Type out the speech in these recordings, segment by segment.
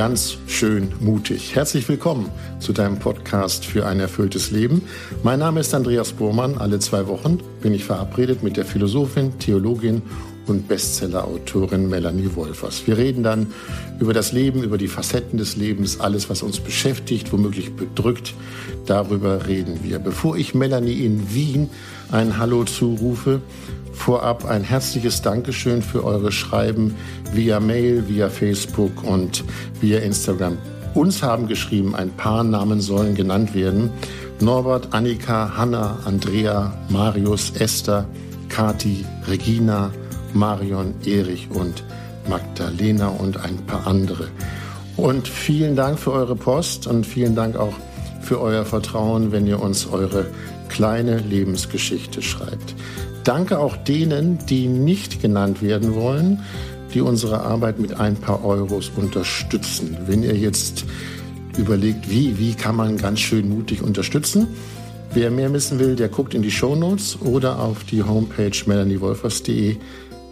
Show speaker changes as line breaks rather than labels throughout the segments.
ganz schön mutig. Herzlich willkommen zu deinem Podcast für ein erfülltes Leben. Mein Name ist Andreas Bohrmann. Alle zwei Wochen bin ich verabredet mit der Philosophin, Theologin und Bestsellerautorin Melanie Wolfers. Wir reden dann über das Leben, über die Facetten des Lebens, alles, was uns beschäftigt, womöglich bedrückt. Darüber reden wir. Bevor ich Melanie in Wien ein Hallo zurufe, vorab ein herzliches Dankeschön für eure Schreiben via Mail, via Facebook und via Instagram. Uns haben geschrieben, ein paar Namen sollen genannt werden. Norbert, Annika, Hanna, Andrea, Marius, Esther, Kati, Regina, Marion, Erich und Magdalena und ein paar andere. Und vielen Dank für eure Post und vielen Dank auch für euer Vertrauen, wenn ihr uns eure kleine Lebensgeschichte schreibt. Danke auch denen, die nicht genannt werden wollen, die unsere Arbeit mit ein paar Euros unterstützen. Wenn ihr jetzt überlegt, wie, wie kann man ganz schön mutig unterstützen, wer mehr wissen will, der guckt in die Show Notes oder auf die Homepage melaniewolfers.de.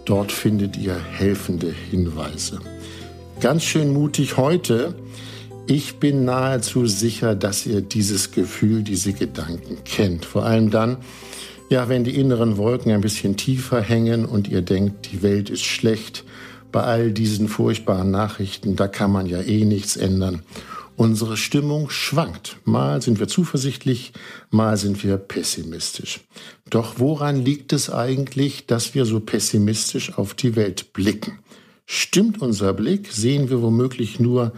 Dort findet ihr helfende Hinweise. Ganz schön mutig heute. Ich bin nahezu sicher, dass ihr dieses Gefühl, diese Gedanken kennt. Vor allem dann, ja, wenn die inneren Wolken ein bisschen tiefer hängen und ihr denkt, die Welt ist schlecht, bei all diesen furchtbaren Nachrichten, da kann man ja eh nichts ändern. Unsere Stimmung schwankt. Mal sind wir zuversichtlich, mal sind wir pessimistisch. Doch woran liegt es eigentlich, dass wir so pessimistisch auf die Welt blicken? Stimmt unser Blick? Sehen wir womöglich nur,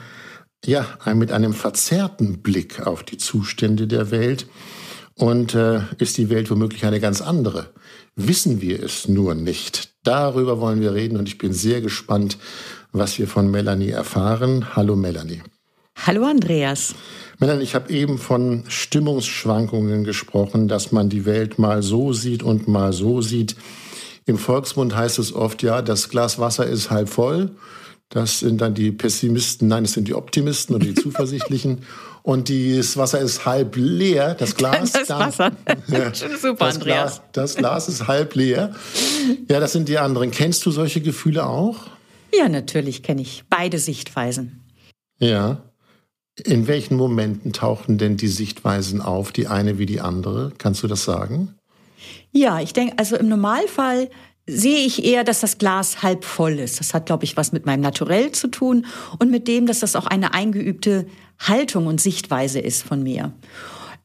ja, mit einem verzerrten Blick auf die Zustände der Welt? Und äh, ist die Welt womöglich eine ganz andere? Wissen wir es nur nicht? Darüber wollen wir reden und ich bin sehr gespannt, was wir von Melanie erfahren. Hallo Melanie.
Hallo Andreas.
Melanie, ich habe eben von Stimmungsschwankungen gesprochen, dass man die Welt mal so sieht und mal so sieht. Im Volksmund heißt es oft, ja, das Glas Wasser ist halb voll. Das sind dann die Pessimisten, nein, es sind die Optimisten und die Zuversichtlichen. Und das Wasser ist halb leer, das Glas.
Das
dann,
Wasser.
Ja,
Super,
das
Andreas.
Glas, das Glas ist halb leer. Ja, das sind die anderen. Kennst du solche Gefühle auch?
Ja, natürlich kenne ich beide Sichtweisen.
Ja. In welchen Momenten tauchen denn die Sichtweisen auf, die eine wie die andere? Kannst du das sagen?
Ja, ich denke, also im Normalfall sehe ich eher, dass das Glas halb voll ist. Das hat, glaube ich, was mit meinem Naturell zu tun und mit dem, dass das auch eine eingeübte Haltung und Sichtweise ist von mir.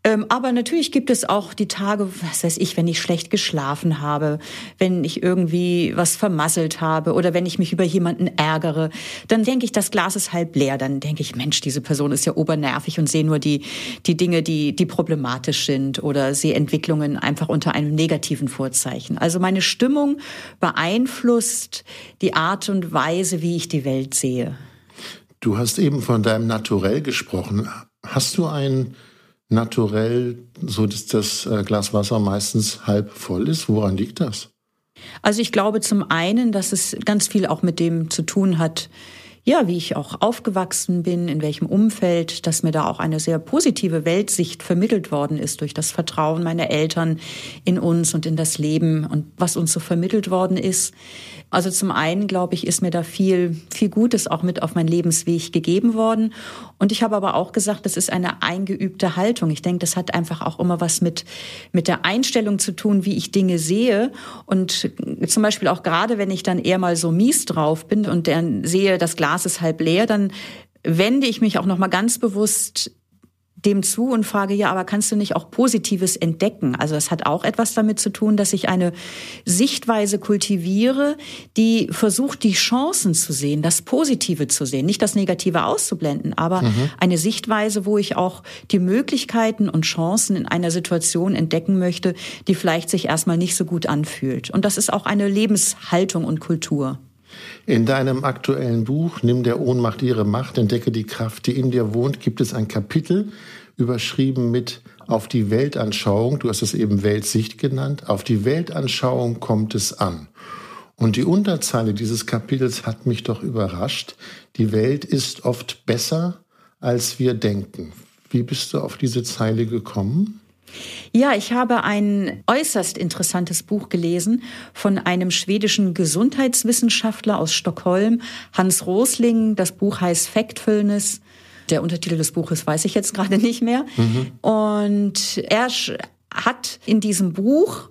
Ähm, aber natürlich gibt es auch die Tage, was weiß ich, wenn ich schlecht geschlafen habe, wenn ich irgendwie was vermasselt habe oder wenn ich mich über jemanden ärgere, dann denke ich, das Glas ist halb leer. Dann denke ich, Mensch, diese Person ist ja obernervig und sehe nur die, die Dinge, die, die problematisch sind oder sehe Entwicklungen einfach unter einem negativen Vorzeichen. Also meine Stimmung beeinflusst die Art und Weise, wie ich die Welt sehe.
Du hast eben von deinem Naturell gesprochen. Hast du ein naturell, so dass das äh, Glas Wasser meistens halb voll ist? Woran liegt das?
Also ich glaube zum einen, dass es ganz viel auch mit dem zu tun hat, ja, wie ich auch aufgewachsen bin, in welchem Umfeld, dass mir da auch eine sehr positive Weltsicht vermittelt worden ist durch das Vertrauen meiner Eltern in uns und in das Leben und was uns so vermittelt worden ist. Also zum einen, glaube ich, ist mir da viel, viel Gutes auch mit auf meinen Lebensweg gegeben worden. Und ich habe aber auch gesagt, das ist eine eingeübte Haltung. Ich denke, das hat einfach auch immer was mit, mit der Einstellung zu tun, wie ich Dinge sehe. Und zum Beispiel auch gerade, wenn ich dann eher mal so mies drauf bin und dann sehe, das Glas ist halb leer, dann wende ich mich auch noch mal ganz bewusst dem zu und frage, ja, aber kannst du nicht auch Positives entdecken? Also es hat auch etwas damit zu tun, dass ich eine Sichtweise kultiviere, die versucht, die Chancen zu sehen, das Positive zu sehen, nicht das Negative auszublenden, aber mhm. eine Sichtweise, wo ich auch die Möglichkeiten und Chancen in einer Situation entdecken möchte, die vielleicht sich erstmal nicht so gut anfühlt. Und das ist auch eine Lebenshaltung und Kultur.
In deinem aktuellen Buch Nimm der Ohnmacht ihre Macht, entdecke die Kraft, die in dir wohnt, gibt es ein Kapitel überschrieben mit auf die Weltanschauung, du hast es eben Weltsicht genannt, auf die Weltanschauung kommt es an. Und die Unterzeile dieses Kapitels hat mich doch überrascht. Die Welt ist oft besser, als wir denken. Wie bist du auf diese Zeile gekommen?
Ja, ich habe ein äußerst interessantes Buch gelesen von einem schwedischen Gesundheitswissenschaftler aus Stockholm, Hans Rosling. Das Buch heißt Factfulness. Der Untertitel des Buches weiß ich jetzt gerade nicht mehr. Mhm. Und er hat in diesem Buch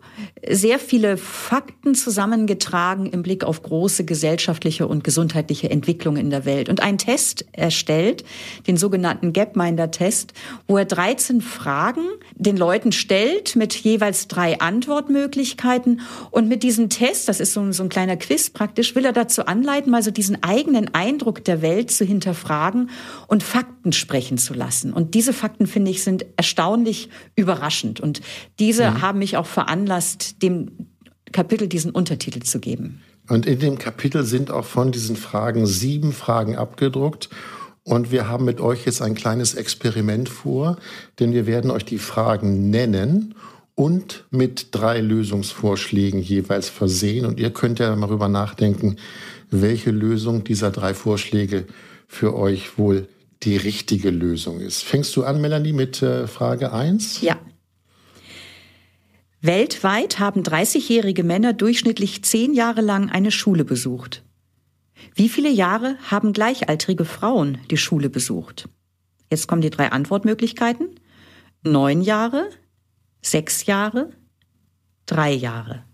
sehr viele Fakten zusammengetragen im Blick auf große gesellschaftliche und gesundheitliche Entwicklungen in der Welt. Und einen Test erstellt, den sogenannten Gapminder-Test, wo er 13 Fragen den Leuten stellt mit jeweils drei Antwortmöglichkeiten. Und mit diesem Test, das ist so ein, so ein kleiner Quiz praktisch, will er dazu anleiten, mal so diesen eigenen Eindruck der Welt zu hinterfragen und Fakten sprechen zu lassen. Und diese Fakten, finde ich, sind erstaunlich überraschend. Und diese mhm. haben mich auch veranlasst, dem Kapitel diesen Untertitel zu geben.
Und in dem Kapitel sind auch von diesen Fragen sieben Fragen abgedruckt. Und wir haben mit euch jetzt ein kleines Experiment vor, denn wir werden euch die Fragen nennen und mit drei Lösungsvorschlägen jeweils versehen. Und ihr könnt ja mal darüber nachdenken, welche Lösung dieser drei Vorschläge für euch wohl die richtige Lösung ist. Fängst du an, Melanie, mit äh, Frage 1?
Ja. Weltweit haben 30-jährige Männer durchschnittlich zehn Jahre lang eine Schule besucht. Wie viele Jahre haben gleichaltrige Frauen die Schule besucht? Jetzt kommen die drei Antwortmöglichkeiten. Neun Jahre, sechs Jahre, drei Jahre.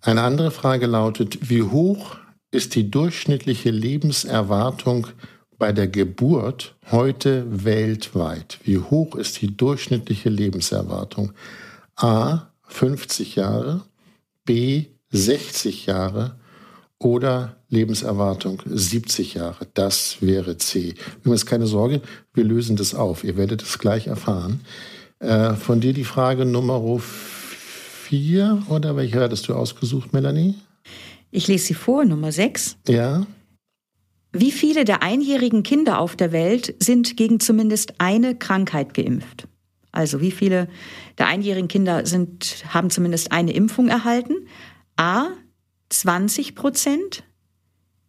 Eine andere Frage lautet, wie hoch ist die durchschnittliche Lebenserwartung bei der Geburt heute weltweit? Wie hoch ist die durchschnittliche Lebenserwartung? A 50 Jahre, B 60 Jahre oder Lebenserwartung 70 Jahre. Das wäre C. Übrigens keine Sorge, wir lösen das auf. Ihr werdet es gleich erfahren. Äh, von dir die Frage Nummer 4 oder welche hattest du ausgesucht, Melanie?
Ich lese sie vor, Nummer 6.
Ja.
Wie viele der einjährigen Kinder auf der Welt sind gegen zumindest eine Krankheit geimpft? Also wie viele der einjährigen Kinder sind, haben zumindest eine Impfung erhalten? A 20 Prozent,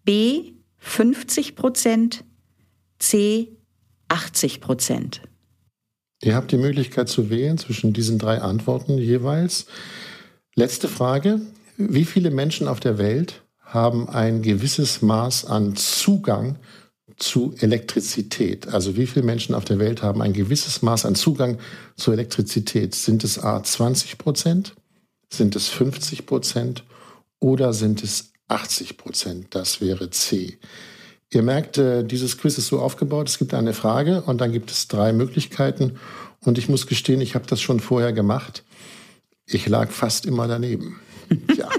B 50 Prozent, C 80 Prozent.
Ihr habt die Möglichkeit zu wählen zwischen diesen drei Antworten jeweils. Letzte Frage. Wie viele Menschen auf der Welt haben ein gewisses Maß an Zugang zu Elektrizität? Also wie viele Menschen auf der Welt haben ein gewisses Maß an Zugang zu Elektrizität? Sind es A 20 Prozent? Sind es 50 Prozent? Oder sind es 80 Prozent? Das wäre C. Ihr merkt, äh, dieses Quiz ist so aufgebaut, es gibt eine Frage und dann gibt es drei Möglichkeiten. Und ich muss gestehen, ich habe das schon vorher gemacht. Ich lag fast immer daneben.
Ja.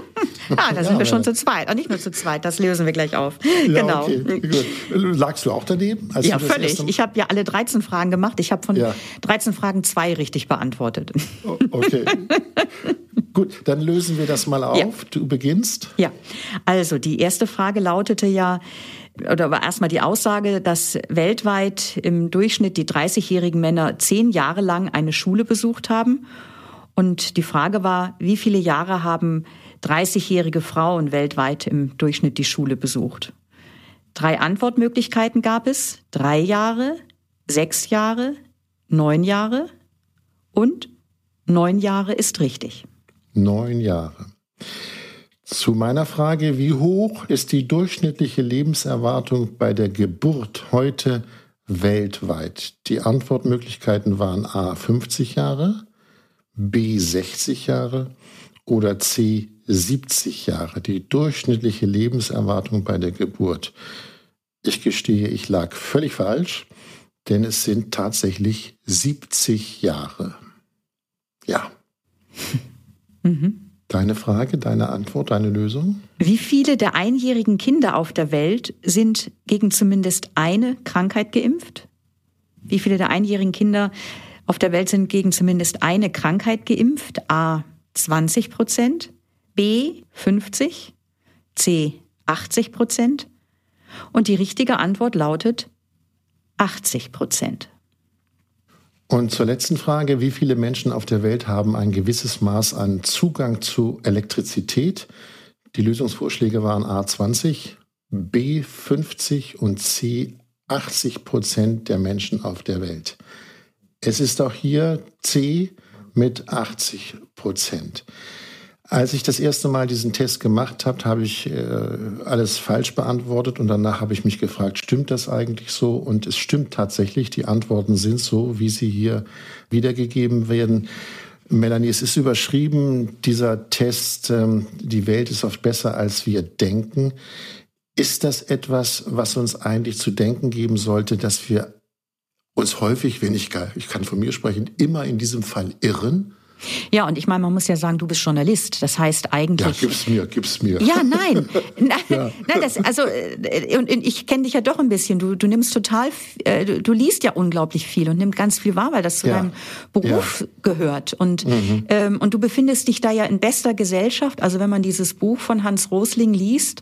Ah, da sind ja, wir schon zu zweit. Und nicht nur zu zweit, das lösen wir gleich auf. Ja, genau. Okay, gut.
Lagst du auch daneben?
ja, völlig. Ich habe ja alle 13 Fragen gemacht. Ich habe von ja. 13 Fragen zwei richtig beantwortet.
Oh, okay. gut, dann lösen wir das mal auf. Ja. Du beginnst.
Ja, also die erste Frage lautete ja, oder war erstmal die Aussage, dass weltweit im Durchschnitt die 30-jährigen Männer zehn Jahre lang eine Schule besucht haben. Und die Frage war, wie viele Jahre haben 30-jährige Frauen weltweit im Durchschnitt die Schule besucht. Drei Antwortmöglichkeiten gab es. Drei Jahre, sechs Jahre, neun Jahre und neun Jahre ist richtig.
Neun Jahre. Zu meiner Frage, wie hoch ist die durchschnittliche Lebenserwartung bei der Geburt heute weltweit? Die Antwortmöglichkeiten waren A 50 Jahre, B 60 Jahre oder C 70 Jahre, die durchschnittliche Lebenserwartung bei der Geburt. Ich gestehe, ich lag völlig falsch, denn es sind tatsächlich 70 Jahre. Ja. Mhm. Deine Frage, deine Antwort, deine Lösung?
Wie viele der einjährigen Kinder auf der Welt sind gegen zumindest eine Krankheit geimpft? Wie viele der einjährigen Kinder auf der Welt sind gegen zumindest eine Krankheit geimpft? A 20 Prozent, B 50, C 80 Prozent und die richtige Antwort lautet 80 Prozent.
Und zur letzten Frage, wie viele Menschen auf der Welt haben ein gewisses Maß an Zugang zu Elektrizität? Die Lösungsvorschläge waren A 20, B 50 und C 80 Prozent der Menschen auf der Welt. Es ist auch hier C mit 80 Prozent. Als ich das erste Mal diesen Test gemacht habe, habe ich äh, alles falsch beantwortet und danach habe ich mich gefragt, stimmt das eigentlich so? Und es stimmt tatsächlich, die Antworten sind so, wie sie hier wiedergegeben werden. Melanie, es ist überschrieben, dieser Test, ähm, die Welt ist oft besser, als wir denken. Ist das etwas, was uns eigentlich zu denken geben sollte, dass wir uns häufig, wenn ich, ich kann von mir sprechen, immer in diesem Fall irren?
Ja, und ich meine, man muss ja sagen, du bist Journalist. Das heißt eigentlich.
Ja, gib's mir, gib's mir.
Ja, nein. nein, ja. nein das, also, äh, und ich kenne dich ja doch ein bisschen. Du, du nimmst total, äh, du, du liest ja unglaublich viel und nimmst ganz viel wahr, weil das zu ja. deinem Beruf ja. gehört. Und, mhm. ähm, und du befindest dich da ja in bester Gesellschaft. Also, wenn man dieses Buch von Hans Rosling liest,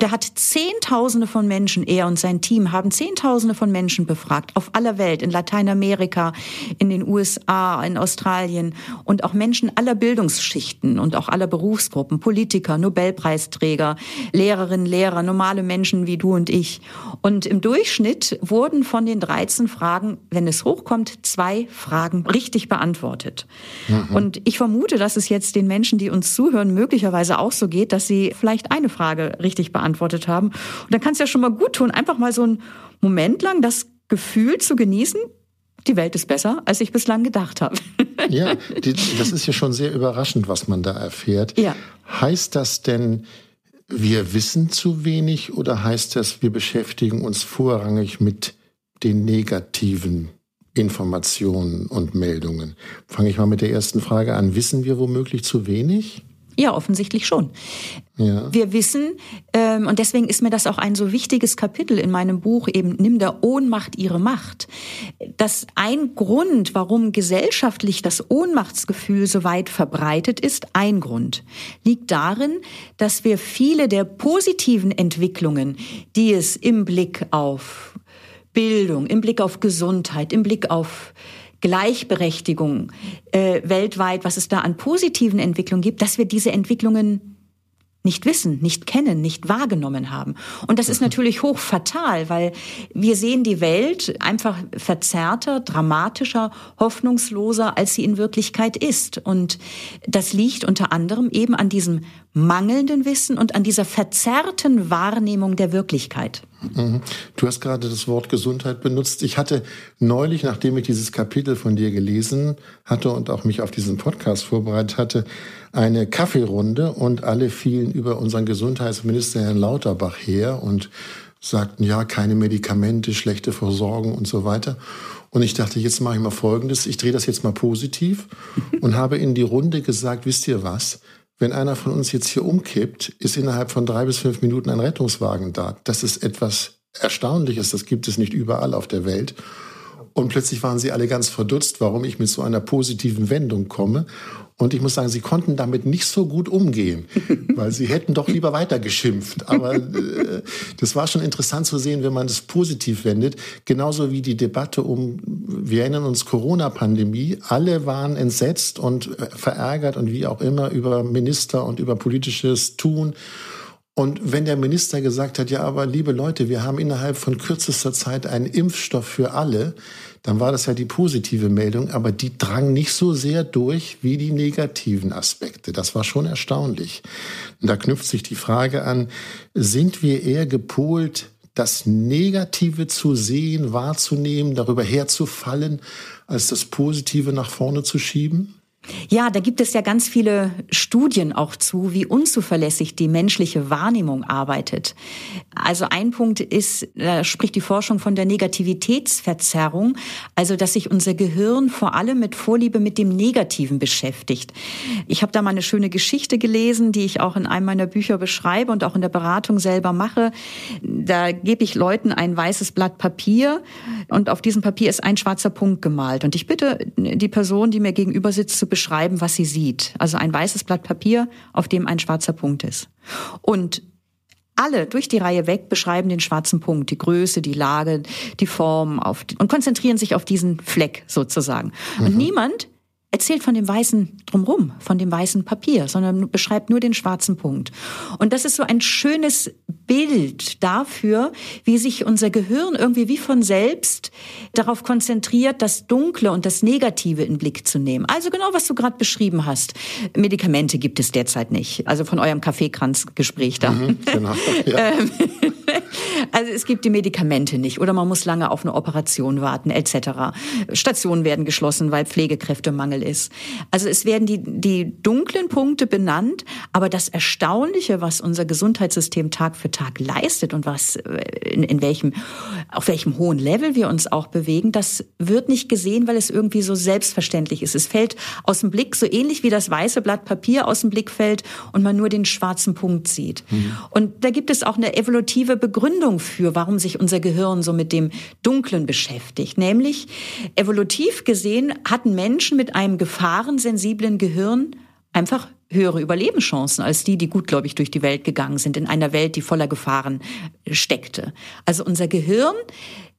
der hat Zehntausende von Menschen, er und sein Team haben Zehntausende von Menschen befragt, auf aller Welt, in Lateinamerika, in den USA, in Australien. Und und auch Menschen aller Bildungsschichten und auch aller Berufsgruppen, Politiker, Nobelpreisträger, Lehrerinnen, Lehrer, normale Menschen wie du und ich. Und im Durchschnitt wurden von den 13 Fragen, wenn es hochkommt, zwei Fragen richtig beantwortet. Mhm. Und ich vermute, dass es jetzt den Menschen, die uns zuhören, möglicherweise auch so geht, dass sie vielleicht eine Frage richtig beantwortet haben. Und dann kann es ja schon mal gut tun, einfach mal so einen Moment lang das Gefühl zu genießen, die Welt ist besser, als ich bislang gedacht habe.
ja, die, das ist ja schon sehr überraschend, was man da erfährt.
Ja.
Heißt das denn, wir wissen zu wenig oder heißt das, wir beschäftigen uns vorrangig mit den negativen Informationen und Meldungen? Fange ich mal mit der ersten Frage an. Wissen wir womöglich zu wenig?
Ja, offensichtlich schon. Ja. Wir wissen, ähm, und deswegen ist mir das auch ein so wichtiges Kapitel in meinem Buch, eben Nimm der Ohnmacht ihre Macht, dass ein Grund, warum gesellschaftlich das Ohnmachtsgefühl so weit verbreitet ist, ein Grund, liegt darin, dass wir viele der positiven Entwicklungen, die es im Blick auf Bildung, im Blick auf Gesundheit, im Blick auf Gleichberechtigung äh, weltweit, was es da an positiven Entwicklungen gibt, dass wir diese Entwicklungen nicht wissen, nicht kennen, nicht wahrgenommen haben. Und das ist mhm. natürlich hoch fatal, weil wir sehen die Welt einfach verzerrter, dramatischer, hoffnungsloser, als sie in Wirklichkeit ist. Und das liegt unter anderem eben an diesem mangelnden Wissen und an dieser verzerrten Wahrnehmung der Wirklichkeit.
Mhm. Du hast gerade das Wort Gesundheit benutzt. Ich hatte neulich, nachdem ich dieses Kapitel von dir gelesen hatte und auch mich auf diesen Podcast vorbereitet hatte, eine Kaffeerunde und alle fielen über unseren Gesundheitsminister Herrn Lauterbach her und sagten, ja, keine Medikamente, schlechte Versorgung und so weiter. Und ich dachte, jetzt mache ich mal Folgendes, ich drehe das jetzt mal positiv und habe in die Runde gesagt, wisst ihr was? Wenn einer von uns jetzt hier umkippt, ist innerhalb von drei bis fünf Minuten ein Rettungswagen da. Das ist etwas Erstaunliches, das gibt es nicht überall auf der Welt. Und plötzlich waren sie alle ganz verdutzt, warum ich mit so einer positiven Wendung komme. Und ich muss sagen, sie konnten damit nicht so gut umgehen, weil sie hätten doch lieber weiter geschimpft. Aber äh, das war schon interessant zu sehen, wenn man das positiv wendet. Genauso wie die Debatte um, wir erinnern uns, Corona-Pandemie. Alle waren entsetzt und äh, verärgert und wie auch immer über Minister und über politisches Tun. Und wenn der Minister gesagt hat, ja, aber liebe Leute, wir haben innerhalb von kürzester Zeit einen Impfstoff für alle, dann war das ja die positive Meldung, aber die drang nicht so sehr durch wie die negativen Aspekte. Das war schon erstaunlich. Und da knüpft sich die Frage an, sind wir eher gepolt, das Negative zu sehen, wahrzunehmen, darüber herzufallen, als das Positive nach vorne zu schieben?
Ja, da gibt es ja ganz viele Studien auch zu, wie unzuverlässig die menschliche Wahrnehmung arbeitet. Also ein Punkt ist, da spricht die Forschung von der Negativitätsverzerrung, also dass sich unser Gehirn vor allem mit Vorliebe mit dem Negativen beschäftigt. Ich habe da mal eine schöne Geschichte gelesen, die ich auch in einem meiner Bücher beschreibe und auch in der Beratung selber mache. Da gebe ich Leuten ein weißes Blatt Papier und auf diesem Papier ist ein schwarzer Punkt gemalt. Und ich bitte die Person, die mir gegenüber sitzt, zu beschreiben, was sie sieht. Also ein weißes Blatt Papier, auf dem ein schwarzer Punkt ist. Und alle durch die Reihe weg beschreiben den schwarzen Punkt, die Größe, die Lage, die Form auf, und konzentrieren sich auf diesen Fleck sozusagen. Mhm. Und niemand erzählt von dem weißen drumrum, von dem weißen Papier, sondern beschreibt nur den schwarzen Punkt. Und das ist so ein schönes Bild dafür, wie sich unser Gehirn irgendwie wie von selbst darauf konzentriert, das Dunkle und das Negative in Blick zu nehmen. Also genau, was du gerade beschrieben hast. Medikamente gibt es derzeit nicht. Also von eurem Kaffeekranzgespräch da. Mhm, genau, ja. Also es gibt die Medikamente nicht oder man muss lange auf eine Operation warten etc. Stationen werden geschlossen, weil Pflegekräftemangel ist. Also es werden die, die dunklen Punkte benannt, aber das Erstaunliche, was unser Gesundheitssystem Tag für Tag leistet und was äh, in, in welchem auf welchem hohen Level wir uns auch bewegen, das wird nicht gesehen, weil es irgendwie so selbstverständlich ist. Es fällt aus dem Blick so ähnlich wie das weiße Blatt Papier aus dem Blick fällt und man nur den schwarzen Punkt sieht. Mhm. Und da gibt es auch eine evolutive Begründung für, warum sich unser Gehirn so mit dem Dunklen beschäftigt. Nämlich, evolutiv gesehen hatten Menschen mit einem gefahrensensiblen Gehirn einfach höhere Überlebenschancen als die, die gutgläubig durch die Welt gegangen sind, in einer Welt, die voller Gefahren steckte. Also unser Gehirn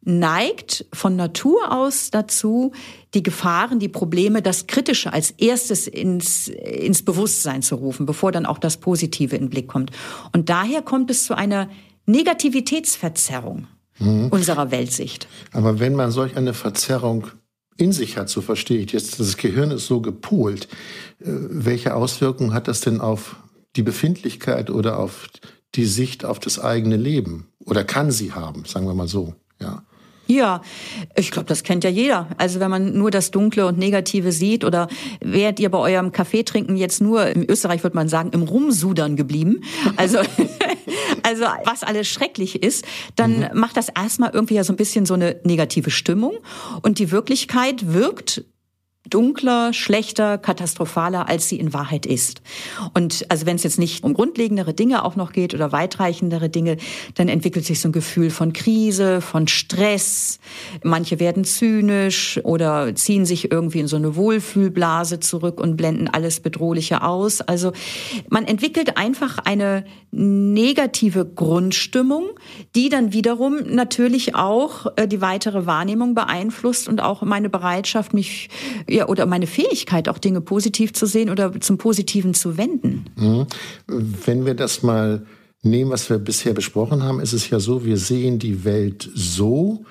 neigt von Natur aus dazu, die Gefahren, die Probleme, das Kritische als erstes ins, ins Bewusstsein zu rufen, bevor dann auch das Positive in den Blick kommt. Und daher kommt es zu einer Negativitätsverzerrung mhm. unserer Weltsicht.
Aber wenn man solch eine Verzerrung in sich hat, so verstehe ich jetzt, das Gehirn ist so gepolt, äh, welche Auswirkungen hat das denn auf die Befindlichkeit oder auf die Sicht auf das eigene Leben? Oder kann sie haben, sagen wir mal so, ja.
Ja, ich glaube, das kennt ja jeder. Also wenn man nur das Dunkle und Negative sieht oder wärt ihr bei eurem Kaffeetrinken jetzt nur, in Österreich würde man sagen, im Rumsudern geblieben, also, also was alles schrecklich ist, dann mhm. macht das erstmal irgendwie ja so ein bisschen so eine negative Stimmung und die Wirklichkeit wirkt dunkler, schlechter, katastrophaler, als sie in Wahrheit ist. Und also wenn es jetzt nicht um grundlegendere Dinge auch noch geht oder weitreichendere Dinge, dann entwickelt sich so ein Gefühl von Krise, von Stress. Manche werden zynisch oder ziehen sich irgendwie in so eine Wohlfühlblase zurück und blenden alles Bedrohliche aus. Also man entwickelt einfach eine negative Grundstimmung, die dann wiederum natürlich auch äh, die weitere Wahrnehmung beeinflusst und auch meine Bereitschaft, mich ja, oder meine Fähigkeit, auch Dinge positiv zu sehen oder zum Positiven zu wenden.
Mhm. Wenn wir das mal nehmen, was wir bisher besprochen haben, ist es ja so, wir sehen die Welt so,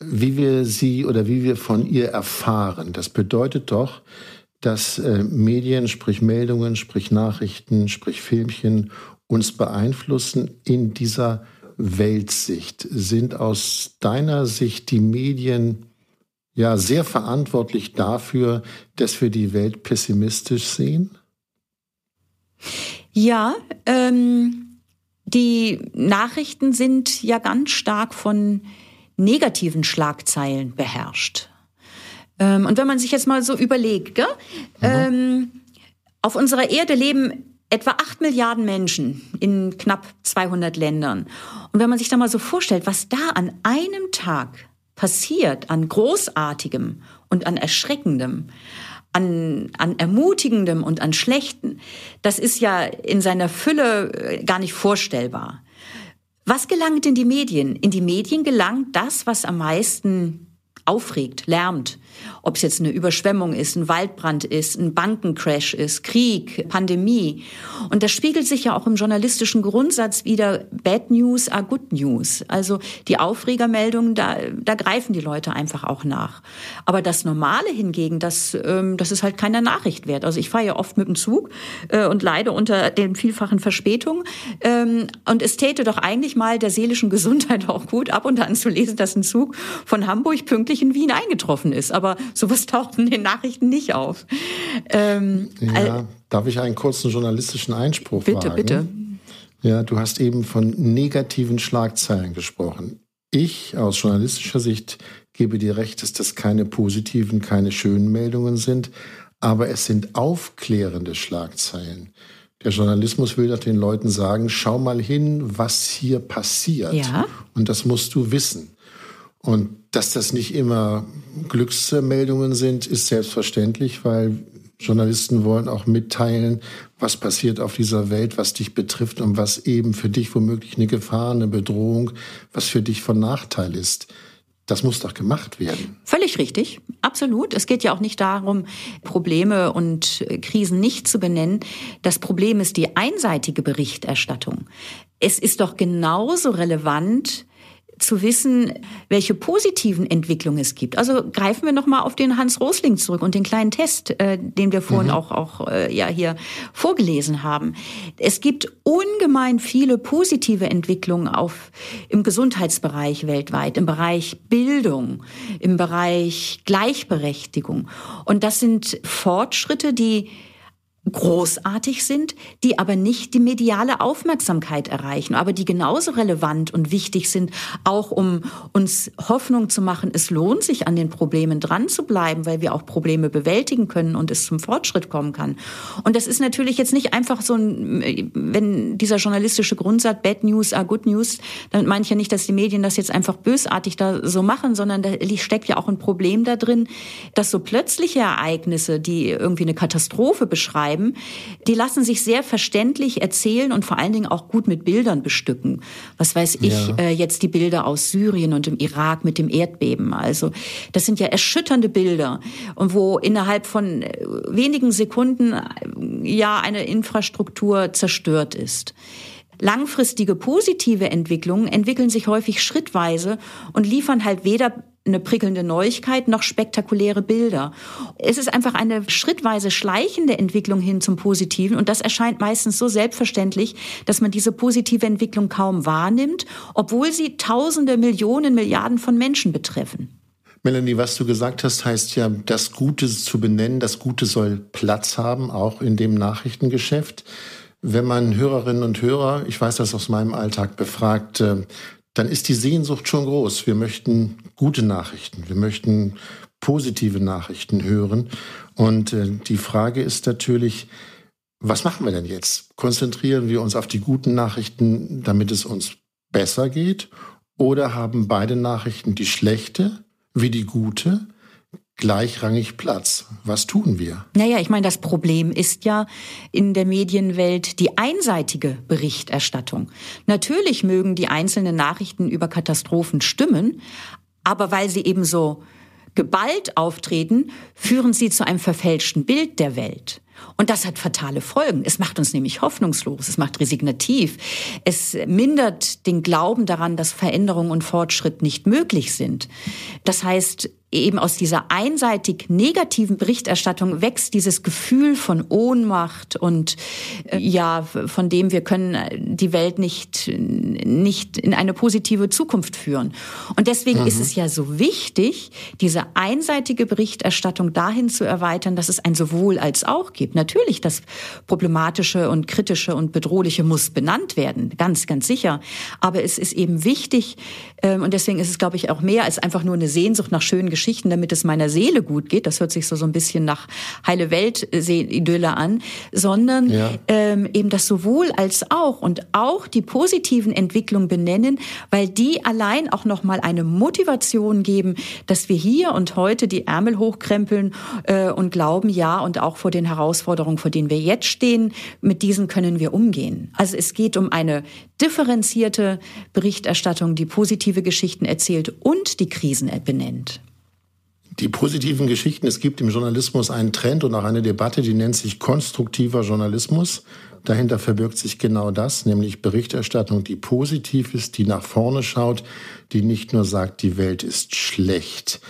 wie wir sie oder wie wir von ihr erfahren. Das bedeutet doch, dass äh, Medien, sprich Meldungen, sprich Nachrichten, sprich Filmchen uns beeinflussen in dieser Weltsicht. Sind aus deiner Sicht die Medien ja sehr verantwortlich dafür, dass wir die Welt pessimistisch sehen?
Ja, ähm, die Nachrichten sind ja ganz stark von negativen Schlagzeilen beherrscht. Ähm, und wenn man sich jetzt mal so überlegt, gell? Mhm. Ähm, auf unserer Erde leben etwa acht Milliarden Menschen in knapp 200 Ländern. Und wenn man sich da mal so vorstellt, was da an einem Tag passiert an Großartigem und an Erschreckendem, an, an Ermutigendem und an Schlechten, das ist ja in seiner Fülle äh, gar nicht vorstellbar. Was gelangt in die Medien? In die Medien gelangt das, was am meisten aufregt, lärmt, ob es jetzt eine Überschwemmung ist, ein Waldbrand ist, ein Bankencrash ist, Krieg, Pandemie. Und das spiegelt sich ja auch im journalistischen Grundsatz wieder, Bad News are Good News. Also die Aufregermeldungen, da, da greifen die Leute einfach auch nach. Aber das Normale hingegen, das, ähm, das ist halt keiner Nachricht wert. Also ich fahre ja oft mit dem Zug äh, und leide unter den vielfachen Verspätungen. Ähm, und es täte doch eigentlich mal der seelischen Gesundheit auch gut, ab und an zu lesen, dass ein Zug von Hamburg pünktlich in Wien eingetroffen ist. Aber sowas taucht in den Nachrichten nicht auf.
Ähm, ja, darf ich einen kurzen journalistischen Einspruch
bitte,
wagen?
Bitte, bitte.
Ja, du hast eben von negativen Schlagzeilen gesprochen. Ich aus journalistischer Sicht gebe dir recht, dass das keine positiven, keine schönen Meldungen sind, aber es sind aufklärende Schlagzeilen. Der Journalismus will doch den Leuten sagen, schau mal hin, was hier passiert. Ja. Und das musst du wissen. Und dass das nicht immer Glücksmeldungen sind, ist selbstverständlich, weil Journalisten wollen auch mitteilen, was passiert auf dieser Welt, was dich betrifft und was eben für dich womöglich eine Gefahr, eine Bedrohung, was für dich von Nachteil ist. Das muss doch gemacht werden.
Völlig richtig, absolut. Es geht ja auch nicht darum, Probleme und Krisen nicht zu benennen. Das Problem ist die einseitige Berichterstattung. Es ist doch genauso relevant, zu wissen, welche positiven Entwicklungen es gibt. Also greifen wir noch mal auf den Hans Rosling zurück und den kleinen Test, äh, den wir vorhin mhm. auch auch äh, ja hier vorgelesen haben. Es gibt ungemein viele positive Entwicklungen auf im Gesundheitsbereich weltweit, im Bereich Bildung, im Bereich Gleichberechtigung und das sind Fortschritte, die großartig sind, die aber nicht die mediale Aufmerksamkeit erreichen, aber die genauso relevant und wichtig sind, auch um uns Hoffnung zu machen, es lohnt sich an den Problemen dran zu bleiben, weil wir auch Probleme bewältigen können und es zum Fortschritt kommen kann. Und das ist natürlich jetzt nicht einfach so ein, wenn dieser journalistische Grundsatz Bad News are Good News, dann meine ich ja nicht, dass die Medien das jetzt einfach bösartig da so machen, sondern da steckt ja auch ein Problem da drin, dass so plötzliche Ereignisse, die irgendwie eine Katastrophe beschreiben, schreiben, die lassen sich sehr verständlich erzählen und vor allen Dingen auch gut mit Bildern bestücken. Was weiß ich, ja. äh, jetzt die Bilder aus Syrien und im Irak mit dem Erdbeben. Also das sind ja erschütternde Bilder und wo innerhalb von äh, wenigen Sekunden äh, ja eine Infrastruktur zerstört ist. Langfristige positive Entwicklungen entwickeln sich häufig schrittweise und liefern halt weder eine prickelnde Neuigkeit noch spektakuläre Bilder. Es ist einfach eine schrittweise schleichende Entwicklung hin zum Positiven und das erscheint meistens so selbstverständlich, dass man diese positive Entwicklung kaum wahrnimmt, obwohl sie Tausende, Millionen, Milliarden von Menschen betreffen.
Melanie, was du gesagt hast, heißt ja, das Gute zu benennen, das Gute soll Platz haben, auch in dem Nachrichtengeschäft. Wenn man Hörerinnen und Hörer, ich weiß das aus meinem Alltag, befragt, äh, dann ist die Sehnsucht schon groß. Wir möchten gute Nachrichten, wir möchten positive Nachrichten hören. Und äh, die Frage ist natürlich, was machen wir denn jetzt? Konzentrieren wir uns auf die guten Nachrichten, damit es uns besser geht? Oder haben beide Nachrichten, die schlechte wie die gute, gleichrangig Platz. Was tun wir?
Naja, ich meine, das Problem ist ja in der Medienwelt die einseitige Berichterstattung. Natürlich mögen die einzelnen Nachrichten über Katastrophen stimmen, aber weil sie eben so geballt auftreten, führen sie zu einem verfälschten Bild der Welt. Und das hat fatale Folgen. Es macht uns nämlich hoffnungslos, es macht resignativ, es mindert den Glauben daran, dass Veränderung und Fortschritt nicht möglich sind. Das heißt, eben aus dieser einseitig negativen Berichterstattung wächst dieses Gefühl von Ohnmacht und äh, ja, von dem wir können die Welt nicht, nicht in eine positive Zukunft führen. Und deswegen mhm. ist es ja so wichtig, diese einseitige Berichterstattung dahin zu erweitern, dass es ein sowohl als auch gibt. Natürlich, das Problematische und Kritische und Bedrohliche muss benannt werden, ganz, ganz sicher. Aber es ist eben wichtig, ähm, und deswegen ist es, glaube ich, auch mehr als einfach nur eine Sehnsucht nach schönen Geschichten, Geschichten, damit es meiner Seele gut geht. Das hört sich so so ein bisschen nach heile Welt Idylle an, sondern ja. ähm, eben das sowohl als auch und auch die positiven Entwicklungen benennen, weil die allein auch noch mal eine Motivation geben, dass wir hier und heute die Ärmel hochkrempeln äh, und glauben, ja und auch vor den Herausforderungen, vor denen wir jetzt stehen, mit diesen können wir umgehen. Also es geht um eine differenzierte Berichterstattung, die positive Geschichten erzählt und die Krisen benennt
die positiven Geschichten. Es gibt im Journalismus einen Trend und auch eine Debatte, die nennt sich konstruktiver Journalismus. Dahinter verbirgt sich genau das, nämlich Berichterstattung, die positiv ist, die nach vorne schaut, die nicht nur sagt, die Welt ist schlecht.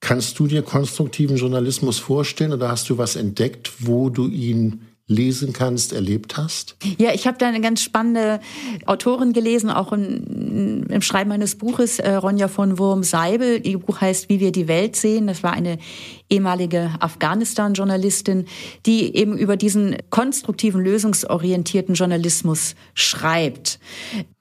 Kannst du dir konstruktiven Journalismus vorstellen oder hast du was entdeckt, wo du ihn lesen kannst, erlebt hast?
Ja, ich habe da eine ganz spannende Autorin gelesen, auch in, im Schreiben meines Buches, äh, Ronja von Wurm-Seibel. Ihr Buch heißt Wie wir die Welt sehen. Das war eine ehemalige Afghanistan-Journalistin, die eben über diesen konstruktiven, lösungsorientierten Journalismus schreibt.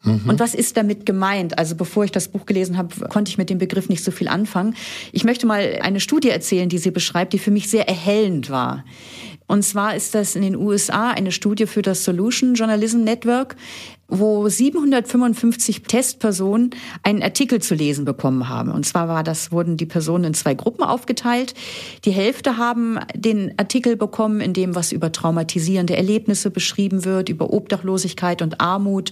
Mhm. Und was ist damit gemeint? Also bevor ich das Buch gelesen habe, konnte ich mit dem Begriff nicht so viel anfangen. Ich möchte mal eine Studie erzählen, die sie beschreibt, die für mich sehr erhellend war. Und zwar ist das in den USA eine Studie für das Solution Journalism Network. wo 755 Testpersonen einen Artikel zu lesen bekommen haben. Und zwar war das, wurden die Personen in zwei Gruppen aufgeteilt. Die Hälfte haben den Artikel bekommen, in dem was über traumatisierende Erlebnisse beschrieben wird, über Obdachlosigkeit und Armut.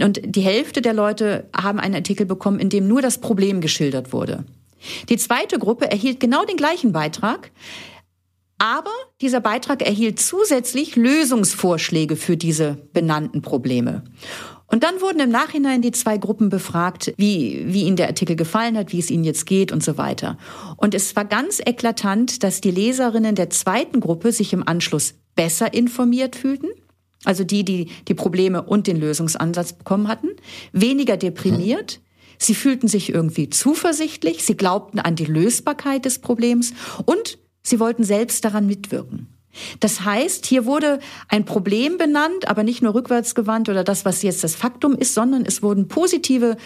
Und die Hälfte der Leute haben einen Artikel bekommen, in dem nur das Problem geschildert wurde. Die zweite Gruppe erhielt genau den gleichen Beitrag, aber dieser Beitrag erhielt zusätzlich Lösungsvorschläge für diese benannten Probleme. Und dann wurden im Nachhinein die zwei Gruppen befragt, wie, wie ihnen der Artikel gefallen hat, wie es ihnen jetzt geht und so weiter. Und es war ganz eklatant, dass die Leserinnen der zweiten Gruppe sich im Anschluss besser informiert fühlten. Also die, die die Probleme und den Lösungsansatz bekommen hatten, weniger deprimiert, Sie fühlten sich irgendwie zuversichtlich, sie glaubten an die Lösbarkeit des Problems und sie wollten selbst daran mitwirken. Das heißt, hier wurde ein Problem benannt, aber nicht nur rückwärtsgewandt oder das, was jetzt das Faktum ist, sondern es wurden positive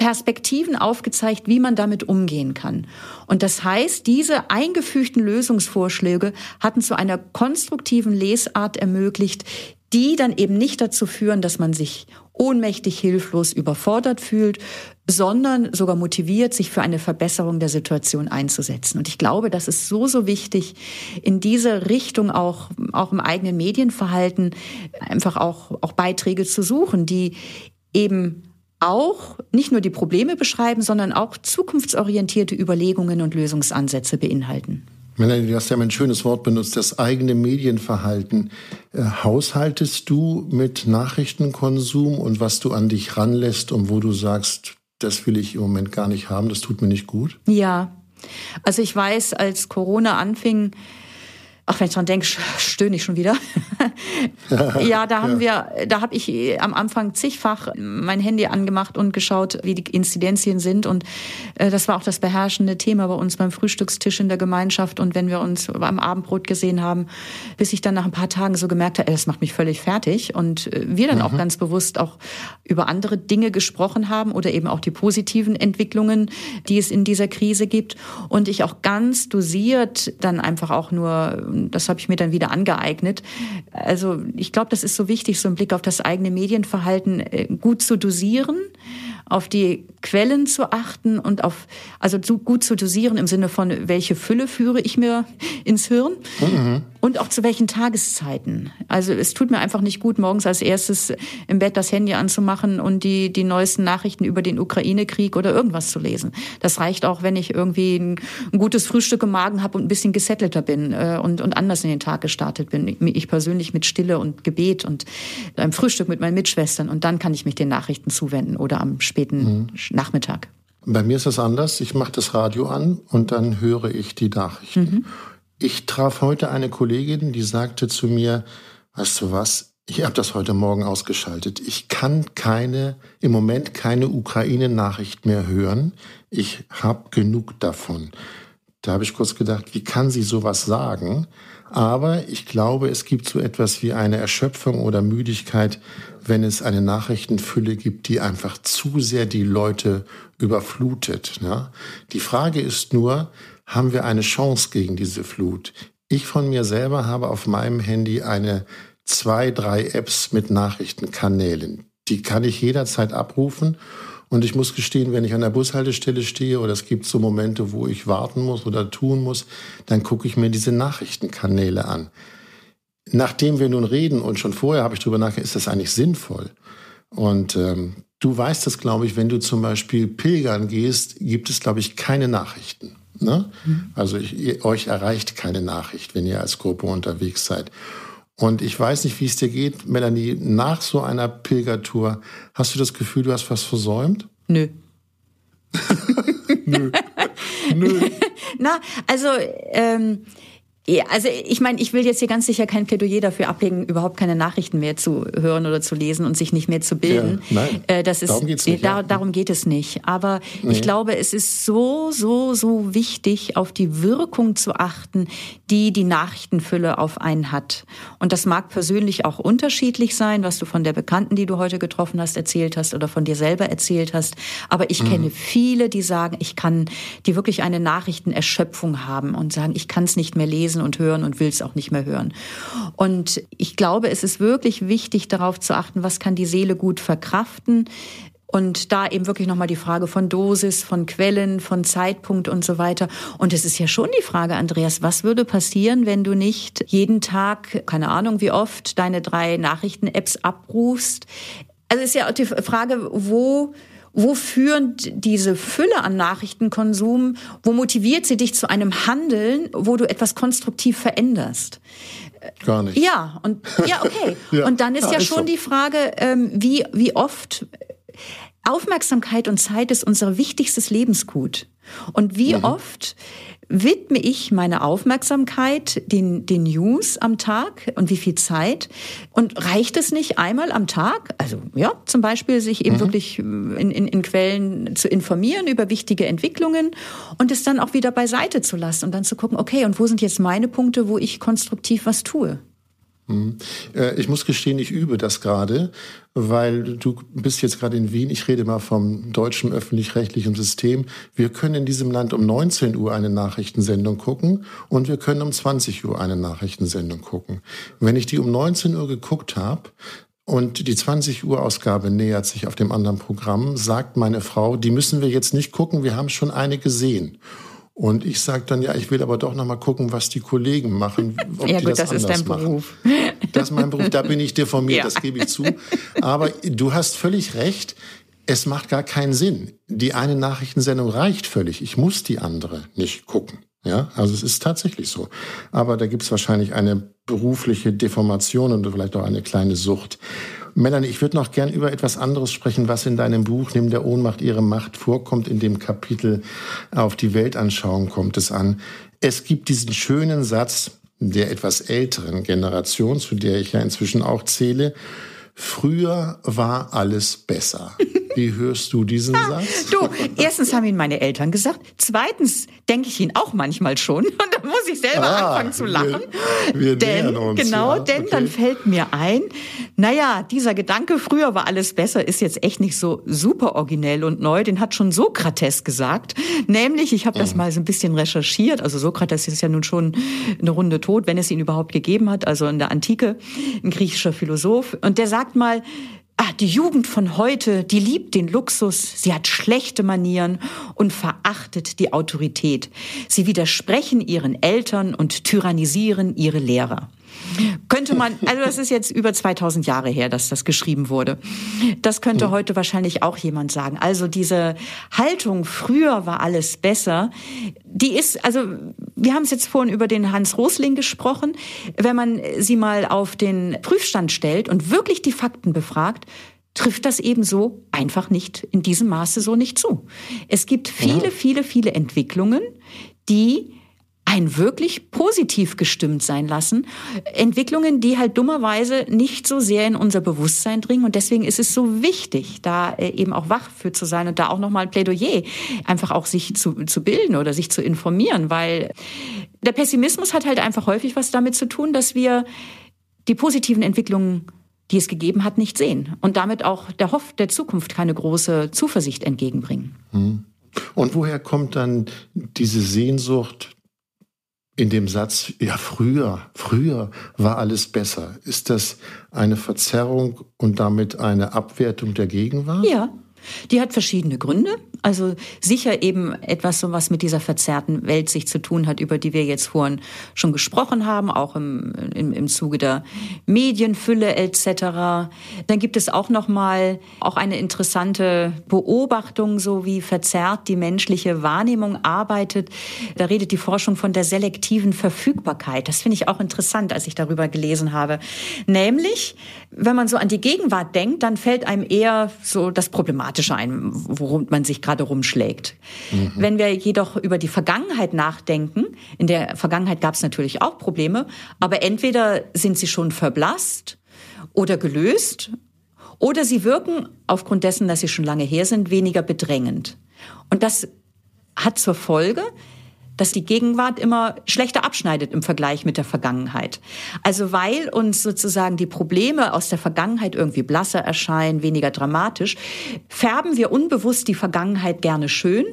Perspektiven aufgezeigt, wie man damit umgehen kann. Und das heißt, diese eingefügten Lösungsvorschläge hatten zu einer konstruktiven Lesart ermöglicht, die dann eben nicht dazu führen, dass man sich ohnmächtig, hilflos, überfordert fühlt, sondern sogar motiviert, sich für eine Verbesserung der Situation einzusetzen. Und ich glaube, das ist so, so wichtig, in diese Richtung auch, auch im eigenen Medienverhalten einfach auch, auch Beiträge zu suchen, die eben auch nicht nur die Probleme beschreiben, sondern auch zukunftsorientierte Überlegungen und Lösungsansätze beinhalten.
Melanie, du hast ja ein schönes Wort benutzt, das eigene Medienverhalten. Äh, haushaltest du mit Nachrichtenkonsum und was du an dich ranlässt und wo du sagst, das will ich im Moment gar nicht haben, das tut mir nicht gut?
Ja. Also ich weiß, als Corona anfing, Ach, wenn ich dran denke, stöhne ich schon wieder. ja, da haben ja. wir, da habe ich äh, am Anfang zigfach mein Handy angemacht und geschaut, wie die Inzidenzien sind. Und äh, das war auch das beherrschende Thema bei uns beim Frühstückstisch in der Gemeinschaft. Und wenn wir uns beim Abendbrot gesehen haben, bis ich dann nach ein paar Tagen so gemerkt habe, ey, das macht mich völlig fertig. Und äh, wir dann mhm. auch ganz bewusst auch über andere Dinge gesprochen haben oder eben auch die positiven Entwicklungen, die es in dieser Krise gibt. Und ich auch ganz dosiert dann einfach auch nur das habe ich mir dann wieder angeeignet. Also ich glaube, das ist so wichtig, so einen Blick auf das eigene Medienverhalten äh, gut zu dosieren auf die Quellen zu achten und auf, also gut zu dosieren im Sinne von, welche Fülle führe ich mir ins Hirn mhm. Und auch zu welchen Tageszeiten. Also es tut mir einfach nicht gut, morgens als erstes im Bett das Handy anzumachen und die, die neuesten Nachrichten über den Ukraine-Krieg oder irgendwas zu lesen. Das reicht auch, wenn ich irgendwie ein, ein gutes Frühstück im Magen habe und ein bisschen gesettelter bin äh, und, und anders in den Tag gestartet bin. Ich persönlich mit Stille und Gebet und einem Frühstück mit meinen Mitschwestern und dann kann ich mich den Nachrichten zuwenden oder am späten späten mhm. Nachmittag.
Bei mir ist es anders. Ich mache das Radio an und dann höre ich die Nachrichten. Mhm. Ich traf heute eine Kollegin, die sagte zu mir, weißt du was, ich habe das heute Morgen ausgeschaltet. Ich kann keine, im Moment keine Ukraine-Nachricht mehr hören. Ich habe genug davon. Da habe ich kurz gedacht, wie kann sie sowas sagen? Aber ich glaube, es gibt so etwas wie eine Erschöpfung oder Müdigkeit, wenn es eine Nachrichtenfülle gibt, die einfach zu sehr die Leute überflutet. Ne? Die Frage ist nur, haben wir eine Chance gegen diese Flut? Ich von mir selber habe auf meinem Handy eine zwei, drei Apps mit Nachrichtenkanälen. Die kann ich jederzeit abrufen und ich muss gestehen, wenn ich an der Bushaltestelle stehe oder es gibt so Momente, wo ich warten muss oder tun muss, dann gucke ich mir diese Nachrichtenkanäle an. Nachdem wir nun reden und schon vorher habe ich darüber nachgedacht, ist das eigentlich sinnvoll? Und ähm, du weißt das, glaube ich, wenn du zum Beispiel pilgern gehst, gibt es, glaube ich, keine Nachrichten. Ne? Mhm. Also ich, euch erreicht keine Nachricht, wenn ihr als Gruppe unterwegs seid. Und ich weiß nicht, wie es dir geht, Melanie, nach so einer Pilgertour, hast du das Gefühl, du hast was versäumt?
Nö.
Nö. Nö.
Na, also ähm, also ich meine, ich will jetzt hier ganz sicher kein Plädoyer dafür ablegen, überhaupt keine Nachrichten mehr zu hören oder zu lesen und sich nicht mehr zu bilden.
Ja, nein,
äh, das ist,
darum, geht's nicht,
da, ja. darum geht es nicht. Aber nee. ich glaube, es ist so, so, so wichtig, auf die Wirkung zu achten, die die Nachrichtenfülle auf einen hat. Und das mag persönlich auch unterschiedlich sein, was du von der Bekannten, die du heute getroffen hast, erzählt hast oder von dir selber erzählt hast. Aber ich mhm. kenne viele, die sagen, ich kann, die wirklich eine Nachrichtenerschöpfung haben und sagen, ich kann es nicht mehr lesen lesen und hören und will es auch nicht mehr hören. Und ich glaube, es ist wirklich wichtig, darauf zu achten, was kann die Seele gut verkraften. Und da eben wirklich nochmal die Frage von Dosis, von Quellen, von Zeitpunkt und so weiter. Und es ist ja schon die Frage, Andreas, was würde passieren, wenn du nicht jeden Tag, keine Ahnung wie oft, deine drei Nachrichten-Apps abrufst? Also ist ja auch die Frage, wo wo führt diese Fülle an Nachrichtenkonsum, wo motiviert sie dich zu einem Handeln, wo du etwas konstruktiv veränderst?
Gar nicht.
Ja, und ja, okay. ja, und dann ist ja, ja ist schon so. die Frage, ähm, wie, wie oft Aufmerksamkeit und Zeit ist unser wichtigstes Lebensgut. Und wie mhm. oft widme ich meine Aufmerksamkeit den, den News am Tag und wie viel Zeit? Und reicht es nicht einmal am Tag? Also ja, zum Beispiel sich eben mhm. wirklich in, in, in Quellen zu informieren über wichtige Entwicklungen und es dann auch wieder beiseite zu lassen und dann zu gucken, okay, und wo sind jetzt meine Punkte, wo ich konstruktiv was tue?
Mhm. Äh, ich muss gestehen, ich übe das gerade, weil du bist jetzt gerade in Wien. Ich rede mal vom deutschen öffentlich-rechtlichen System. Wir können in diesem Land um 19 Uhr eine Nachrichtensendung gucken und wir können um 20 Uhr eine Nachrichtensendung gucken. Wenn ich die um 19 Uhr geguckt habe, und die 20 Uhr Ausgabe nähert sich auf dem anderen Programm, sagt meine Frau, die müssen wir jetzt nicht gucken, wir haben schon eine gesehen. Und ich sage dann, ja, ich will aber doch noch mal gucken, was die Kollegen machen,
ob ja, die gut, das, das ist dein machen. Beruf.
Das ist mein Beruf, da bin ich deformiert, ja. das gebe ich zu. Aber du hast völlig recht, es macht gar keinen Sinn. Die eine Nachrichtensendung reicht völlig. Ich muss die andere nicht gucken. Ja, also es ist tatsächlich so. Aber da gibt es wahrscheinlich eine berufliche Deformation und vielleicht auch eine kleine Sucht. Melanie, ich würde noch gern über etwas anderes sprechen, was in deinem Buch Nimm der Ohnmacht ihre Macht vorkommt. In dem Kapitel auf die Weltanschauung kommt es an. Es gibt diesen schönen Satz der etwas älteren Generation, zu der ich ja inzwischen auch zähle. Früher war alles besser. Wie hörst du diesen ah, Satz?
Du, erstens haben ihn meine Eltern gesagt. Zweitens denke ich ihn auch manchmal schon. Und dann muss ich selber ah, anfangen zu lachen.
Wir, wir denn, uns,
genau, ja. denn okay. dann fällt mir ein, naja, dieser Gedanke, früher war alles besser, ist jetzt echt nicht so super originell und neu. Den hat schon Sokrates gesagt. Nämlich, ich habe das mhm. mal so ein bisschen recherchiert. Also Sokrates ist ja nun schon eine Runde tot, wenn es ihn überhaupt gegeben hat. Also in der Antike, ein griechischer Philosoph. Und der sagt mal, Ah, die Jugend von heute, die liebt den Luxus, sie hat schlechte Manieren und verachtet die Autorität. Sie widersprechen ihren Eltern und tyrannisieren ihre Lehrer. Könnte man, also das ist jetzt über 2000 Jahre her, dass das geschrieben wurde. Das könnte hm. heute wahrscheinlich auch jemand sagen. Also diese Haltung, früher war alles besser, die ist, also wir haben es jetzt vorhin über den Hans Rosling gesprochen. Wenn man sie mal auf den Prüfstand stellt und wirklich die Fakten befragt, trifft das eben so einfach nicht in diesem Maße so nicht zu. Es gibt viele, viele, viele Entwicklungen, die ein wirklich positiv gestimmt sein lassen. Entwicklungen, die halt dummerweise nicht so sehr in unser Bewusstsein dringen. Und deswegen ist es so wichtig, da äh, eben auch wach für zu sein und da auch nochmal ein Plädoyer, einfach auch sich zu, zu bilden oder sich zu informieren, weil der Pessimismus hat halt einfach häufig was damit zu tun, dass wir die positiven Entwicklungen die es gegeben hat, nicht sehen und damit auch der Hoff der Zukunft keine große Zuversicht entgegenbringen.
Hm. Und woher kommt dann diese Sehnsucht in dem Satz, ja, früher, früher war alles besser. Ist das eine Verzerrung und damit eine Abwertung der Gegenwart?
Ja, die hat verschiedene Gründe. Also sicher eben etwas, so was mit dieser verzerrten Weltsicht zu tun hat, über die wir jetzt vorhin schon gesprochen haben, auch im, im, im Zuge der Medienfülle etc. Dann gibt es auch noch mal auch eine interessante Beobachtung, so wie verzerrt die menschliche Wahrnehmung arbeitet. Da redet die Forschung von der selektiven Verfügbarkeit. Das finde ich auch interessant, als ich darüber gelesen habe. Nämlich, wenn man so an die Gegenwart denkt, dann fällt einem eher so das Problematische ein, worum man sich gerade rumschlägt. Mhm. Wenn wir jedoch über die Vergangenheit nachdenken, in der Vergangenheit gab es natürlich auch Probleme, aber entweder sind sie schon verblasst oder gelöst oder sie wirken aufgrund dessen, dass sie schon lange her sind, weniger bedrängend. Und das hat zur Folge, dass die Gegenwart immer schlechter abschneidet im Vergleich mit der Vergangenheit. Also weil uns sozusagen die Probleme aus der Vergangenheit irgendwie blasser erscheinen, weniger dramatisch, färben wir unbewusst die Vergangenheit gerne schön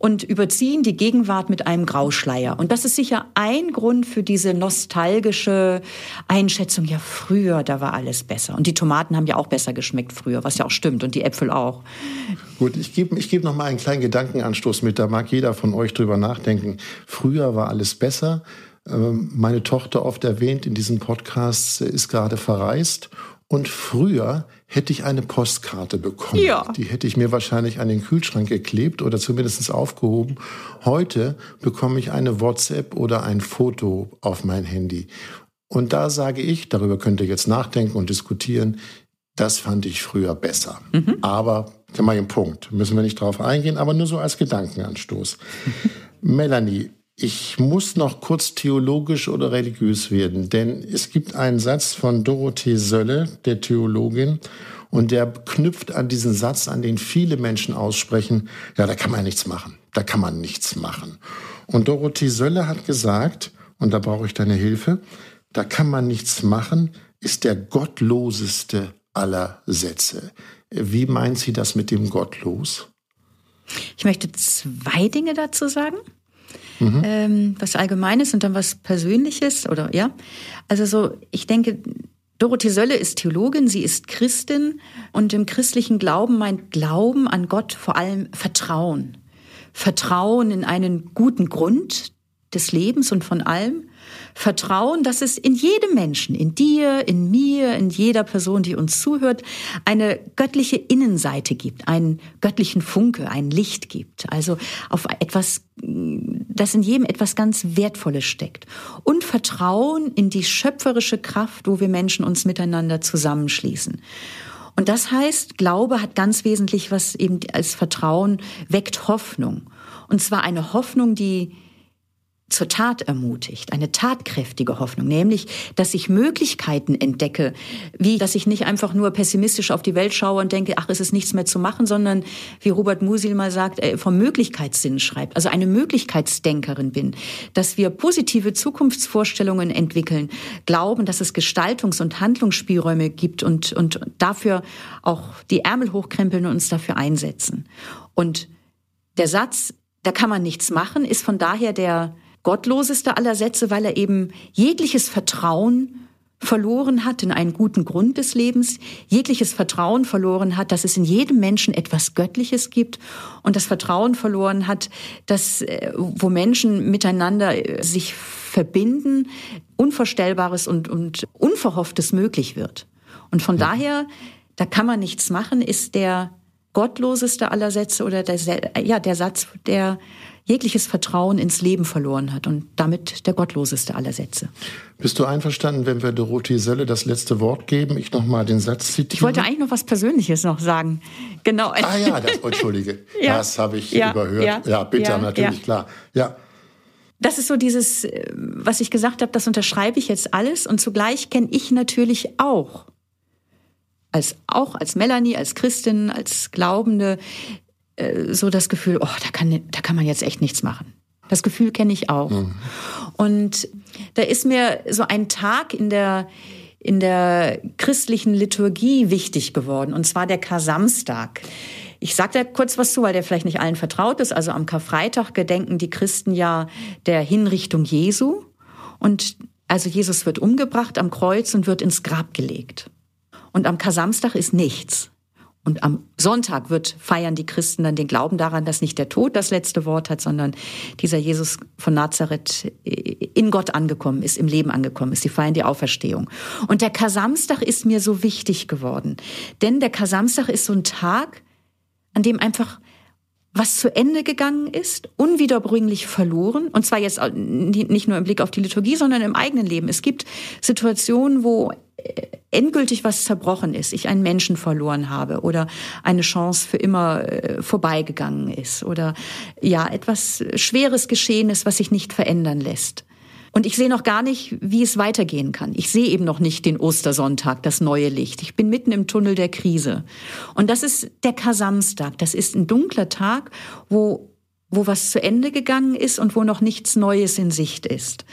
und überziehen die Gegenwart mit einem Grauschleier. Und das ist sicher ein Grund für diese nostalgische Einschätzung, ja früher, da war alles besser. Und die Tomaten haben ja auch besser geschmeckt früher, was ja auch stimmt, und die Äpfel auch.
Gut, ich gebe ich geb noch mal einen kleinen Gedankenanstoß mit, da mag jeder von euch drüber nachdenken. Früher war alles besser. Ähm, meine Tochter oft erwähnt in diesen Podcasts, ist gerade verreist und früher hätte ich eine Postkarte bekommen. Ja. Die hätte ich mir wahrscheinlich an den Kühlschrank geklebt oder zumindest aufgehoben. Heute bekomme ich eine WhatsApp oder ein Foto auf mein Handy. Und da sage ich, darüber könnt ihr jetzt nachdenken und diskutieren, das fand ich früher besser. Mhm. Aber, mal im Punkt, müssen wir nicht drauf eingehen, aber nur so als Gedankenanstoß. Melanie, ich muss noch kurz theologisch oder religiös werden, denn es gibt einen Satz von Dorothee Sölle, der Theologin, und der knüpft an diesen Satz, an den viele Menschen aussprechen, ja, da kann man nichts machen, da kann man nichts machen. Und Dorothee Sölle hat gesagt, und da brauche ich deine Hilfe, da kann man nichts machen, ist der gottloseste aller Sätze. Wie meint sie das mit dem Gottlos?
Ich möchte zwei Dinge dazu sagen mhm. ähm, was Allgemeines und dann was Persönliches oder ja. Also so, ich denke, Dorothee Sölle ist Theologin, sie ist Christin und im christlichen Glauben meint Glauben an Gott vor allem Vertrauen. Vertrauen in einen guten Grund des Lebens und von allem Vertrauen, dass es in jedem Menschen, in dir, in mir, in jeder Person, die uns zuhört, eine göttliche Innenseite gibt, einen göttlichen Funke, ein Licht gibt. Also auf etwas, das in jedem etwas ganz Wertvolles steckt. Und Vertrauen in die schöpferische Kraft, wo wir Menschen uns miteinander zusammenschließen. Und das heißt, Glaube hat ganz wesentlich was eben als Vertrauen weckt Hoffnung. Und zwar eine Hoffnung, die zur Tat ermutigt, eine tatkräftige Hoffnung, nämlich, dass ich Möglichkeiten entdecke, wie, dass ich nicht einfach nur pessimistisch auf die Welt schaue und denke, ach, es ist nichts mehr zu machen, sondern, wie Robert Musil mal sagt, äh, vom Möglichkeitssinn schreibt, also eine Möglichkeitsdenkerin bin, dass wir positive Zukunftsvorstellungen entwickeln, glauben, dass es Gestaltungs- und Handlungsspielräume gibt und, und dafür auch die Ärmel hochkrempeln und uns dafür einsetzen. Und der Satz, da kann man nichts machen, ist von daher der, gottloseste aller Sätze, weil er eben jegliches Vertrauen verloren hat in einen guten Grund des Lebens, jegliches Vertrauen verloren hat, dass es in jedem Menschen etwas Göttliches gibt und das Vertrauen verloren hat, dass äh, wo Menschen miteinander äh, sich verbinden, Unvorstellbares und, und Unverhofftes möglich wird. Und von ja. daher, da kann man nichts machen, ist der gottloseste aller Sätze oder der, ja, der Satz, der jegliches Vertrauen ins Leben verloren hat und damit der gottloseste aller Sätze.
Bist du einverstanden, wenn wir Dorothee Sölle das letzte Wort geben? Ich noch mal den Satz zitiere.
Ich wollte eigentlich noch was Persönliches noch sagen. Genau.
Ah ja, das, oh, entschuldige, ja. das habe ich ja, überhört. Ja, ja bitte, natürlich, klar. Ja.
Das ist so dieses, äh, was ich gesagt habe, das unterschreibe ich jetzt alles und zugleich kenne ich natürlich auch als auch als Melanie, als Christin, als Glaubende äh, so das Gefühl, oh, da kann, da kann man jetzt echt nichts machen. Das Gefühl kenne ich auch. Mhm. Und da ist mir so ein Tag in der, in der christlichen Liturgie wichtig geworden, und zwar der Kar-Samstag. Ich sage da kurz was zu, weil der vielleicht nicht allen vertraut ist. Also am Karfreitag gedenken die Christen ja der Hinrichtung Jesu. Und also Jesus wird umgebracht am Kreuz und wird ins Grab gelegt. Und am Kar-Samstag ist nichts. Und am Sonntag wird feiern die Christen dann den Glauben daran, dass nicht der Tod das letzte Wort hat, sondern dieser Jesus von Nazareth in Gott angekommen ist, im Leben angekommen ist. Sie feiern die Auferstehung. Und der Kasamstag ist mir so wichtig geworden. Denn der Kasamstag ist so ein Tag, an dem einfach was zu Ende gegangen ist, unwiederbringlich verloren. Und zwar jetzt nicht nur im Blick auf die Liturgie, sondern im eigenen Leben. Es gibt Situationen, wo äh, endgültig was zerbrochen ist, ich einen Menschen verloren habe oder eine Chance für immer äh, vorbeigegangen ist oder ja, etwas Schweres geschehen ist, was sich nicht verändern lässt. Und ich sehe noch gar nicht, wie es weitergehen kann. Ich sehe eben noch nicht den Ostersonntag, das neue Licht. Ich bin mitten im Tunnel der Krise. Und das ist der Kasamstag. Das ist ein dunkler Tag, wo, wo was zu Ende gegangen ist und wo noch nichts Neues in Sicht ist.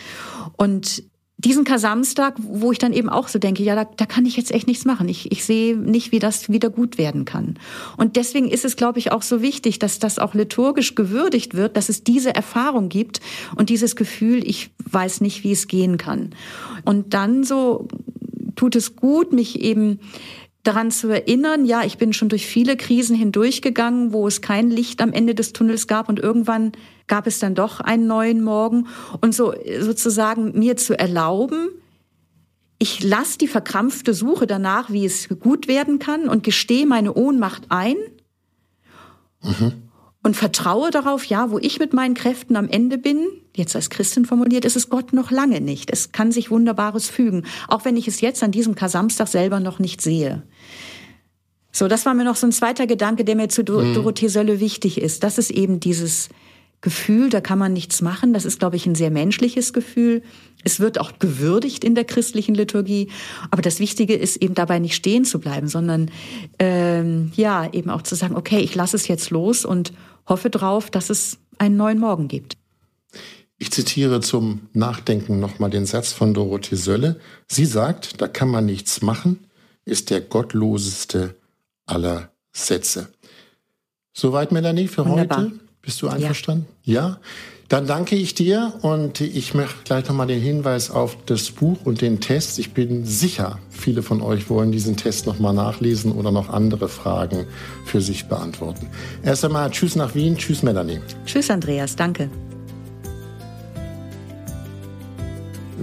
Und diesen Kasamstag, wo ich dann eben auch so denke, ja, da, da kann ich jetzt echt nichts machen. Ich, ich sehe nicht, wie das wieder gut werden kann. Und deswegen ist es, glaube ich, auch so wichtig, dass das auch liturgisch gewürdigt wird, dass es diese Erfahrung gibt und dieses Gefühl, ich weiß nicht, wie es gehen kann. Und dann so tut es gut, mich eben daran zu erinnern, ja, ich bin schon durch viele Krisen hindurchgegangen, wo es kein Licht am Ende des Tunnels gab und irgendwann gab es dann doch einen neuen Morgen und so sozusagen mir zu erlauben, ich lasse die verkrampfte Suche danach, wie es gut werden kann und gestehe meine Ohnmacht ein. Mhm und vertraue darauf, ja, wo ich mit meinen Kräften am Ende bin, jetzt als Christin formuliert, ist es Gott noch lange nicht. Es kann sich Wunderbares fügen, auch wenn ich es jetzt an diesem Kasamstag selber noch nicht sehe. So, das war mir noch so ein zweiter Gedanke, der mir zu Dor mhm. Dorothee Sölle wichtig ist. Das ist eben dieses Gefühl, da kann man nichts machen. Das ist, glaube ich, ein sehr menschliches Gefühl. Es wird auch gewürdigt in der christlichen Liturgie. Aber das Wichtige ist eben dabei nicht stehen zu bleiben, sondern ähm, ja, eben auch zu sagen, okay, ich lasse es jetzt los und hoffe drauf, dass es einen neuen Morgen gibt.
Ich zitiere zum Nachdenken nochmal den Satz von Dorothee Sölle. Sie sagt, da kann man nichts machen, ist der gottloseste aller Sätze. Soweit, Melanie, für Wunderbar. heute. Bist du einverstanden? Ja. ja. Dann danke ich dir und ich mache gleich nochmal den Hinweis auf das Buch und den Test. Ich bin sicher, viele von euch wollen diesen Test nochmal nachlesen oder noch andere Fragen für sich beantworten. Erst einmal Tschüss nach Wien. Tschüss, Melanie.
Tschüss, Andreas. Danke.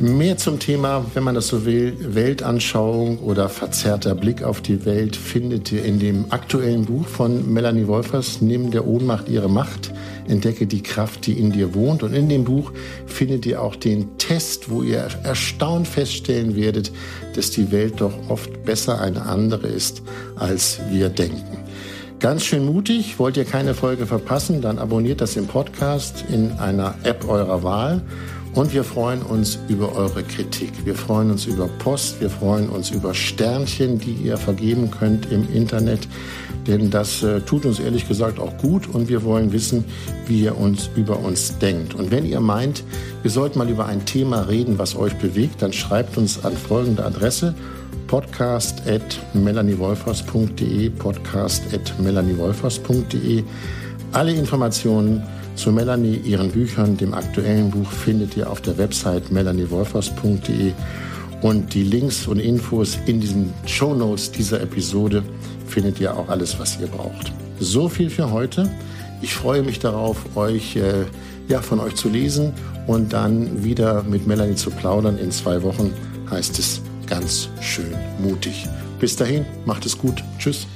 Mehr zum Thema, wenn man das so will, Weltanschauung oder verzerrter Blick auf die Welt findet ihr in dem aktuellen Buch von Melanie Wolfers, Nimm der Ohnmacht ihre Macht, entdecke die Kraft, die in dir wohnt. Und in dem Buch findet ihr auch den Test, wo ihr erstaunt feststellen werdet, dass die Welt doch oft besser eine andere ist, als wir denken. Ganz schön mutig, wollt ihr keine Folge verpassen, dann abonniert das im Podcast in einer App eurer Wahl und wir freuen uns über eure Kritik. Wir freuen uns über Post. Wir freuen uns über Sternchen, die ihr vergeben könnt im Internet. Denn das äh, tut uns ehrlich gesagt auch gut und wir wollen wissen, wie ihr uns über uns denkt. Und wenn ihr meint, wir sollten mal über ein Thema reden, was euch bewegt, dann schreibt uns an folgende Adresse. Podcast at melaniewolfers.de podcast at melaniewolfers.de Alle Informationen zu Melanie, ihren Büchern, dem aktuellen Buch findet ihr auf der Website melaniewolfers.de und die Links und Infos in diesen Show Notes dieser Episode findet ihr auch alles, was ihr braucht. So viel für heute. Ich freue mich darauf, euch äh, ja, von euch zu lesen und dann wieder mit Melanie zu plaudern. In zwei Wochen heißt es ganz schön mutig. Bis dahin, macht es gut. Tschüss.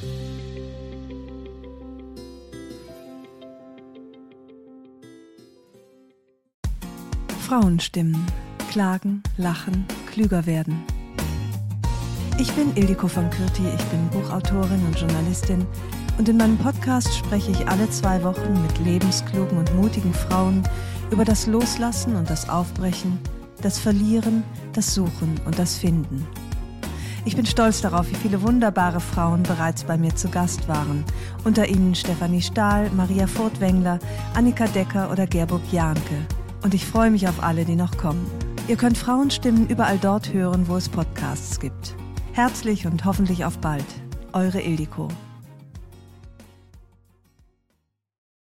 Frauenstimmen. Klagen, lachen, klüger werden. Ich bin Ildiko von Kürti, ich bin Buchautorin und Journalistin und in meinem Podcast spreche ich alle zwei Wochen mit lebensklugen und mutigen Frauen über das Loslassen und das Aufbrechen, das Verlieren, das Suchen und das Finden. Ich bin stolz darauf, wie viele wunderbare Frauen bereits bei mir zu Gast waren. Unter ihnen Stefanie Stahl, Maria Furtwängler, Annika Decker oder Gerburg Jahnke. Und ich freue mich auf alle, die noch kommen. Ihr könnt Frauenstimmen überall dort hören, wo es Podcasts gibt. Herzlich und hoffentlich auf bald. Eure Ildiko.